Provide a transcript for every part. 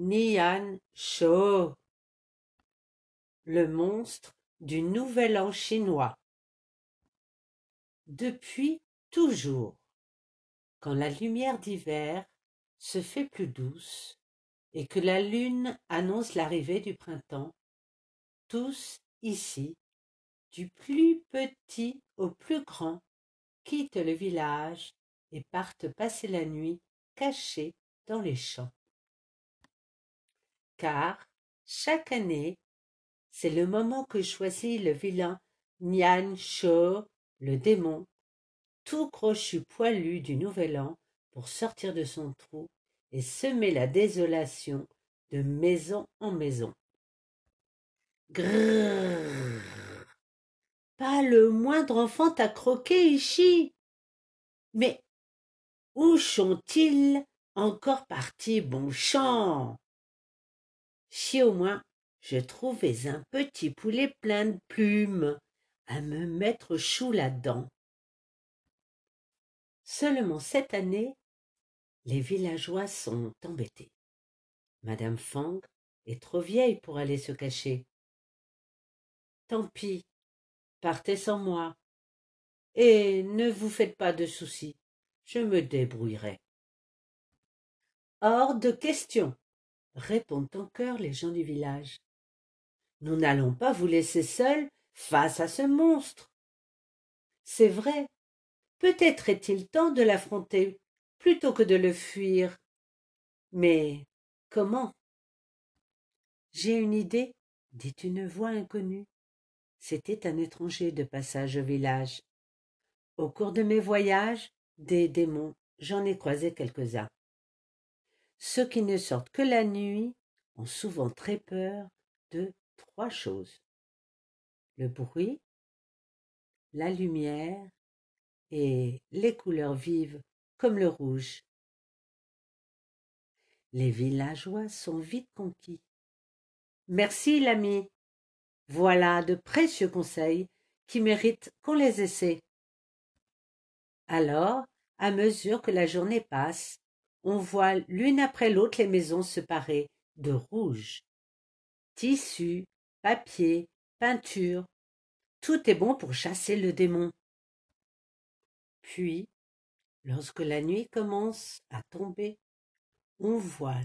Nian Shou, le monstre du Nouvel An chinois. Depuis toujours, quand la lumière d'hiver se fait plus douce et que la lune annonce l'arrivée du printemps, tous ici, du plus petit au plus grand, quittent le village et partent passer la nuit cachés dans les champs. Car, chaque année, c'est le moment que choisit le vilain Nian Shou, le démon, tout crochu poilu du nouvel an, pour sortir de son trou et semer la désolation de maison en maison. Grrr. Pas le moindre enfant à croquer ici. Mais où sont-ils encore partis, bon chant Si au moins je trouvais un petit poulet plein de plumes à me mettre chou là-dedans. Seulement cette année, les villageois sont embêtés. Madame Fang est trop vieille pour aller se cacher. Tant pis, partez sans moi. Et ne vous faites pas de soucis, je me débrouillerai. Hors de question, répondent en chœur les gens du village. Nous n'allons pas vous laisser seuls face à ce monstre. C'est vrai, peut-être est-il temps de l'affronter plutôt que de le fuir. Mais comment? J'ai une idée, dit une voix inconnue. C'était un étranger de passage au village. Au cours de mes voyages, des démons, j'en ai croisé quelques-uns. Ceux qui ne sortent que la nuit ont souvent très peur de trois choses. Le bruit, la lumière et les couleurs vives comme le rouge. Les villageois sont vite conquis. Merci, l'ami. Voilà de précieux conseils qui méritent qu'on les essaie. Alors, à mesure que la journée passe, on voit l'une après l'autre les maisons se parer de rouge. Tissu, papier, peinture, tout est bon pour chasser le démon. Puis, lorsque la nuit commence à tomber, on voit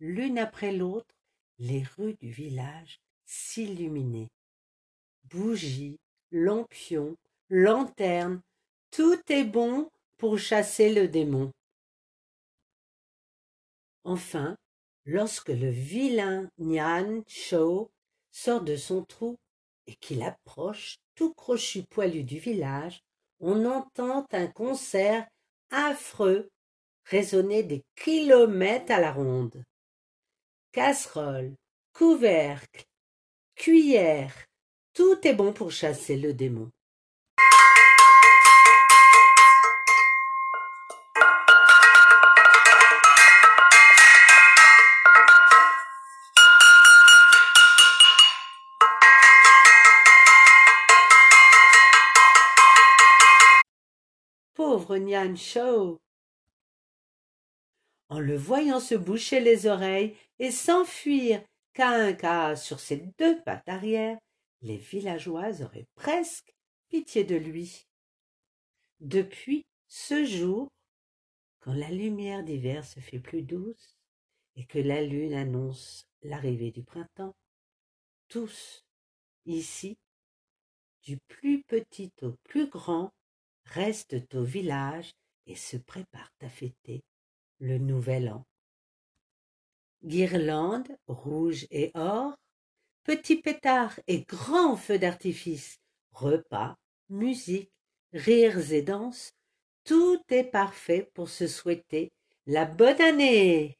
l'une après l'autre les rues du village s'illuminer. Bougies, lampions, lanternes, tout est bon pour chasser le démon. Enfin, lorsque le vilain Nian Shou sort de son trou et qu'il approche tout crochu poilu du village, on entend un concert affreux résonner des kilomètres à la ronde. Casseroles, couvercles, cuillères, tout est bon pour chasser le démon. Pauvre Nian Shou En le voyant se boucher les oreilles et s'enfuir qu'à un cas sur ses deux pattes arrière, les villageois auraient presque pitié de lui. Depuis ce jour, quand la lumière d'hiver se fait plus douce et que la lune annonce l'arrivée du printemps, tous, ici, du plus petit au plus grand, restent au village et se préparent à fêter le nouvel an. Guirlandes rouges et or, petits pétards et grands feux d'artifice, repas, musique, rires et danses, tout est parfait pour se souhaiter la bonne année.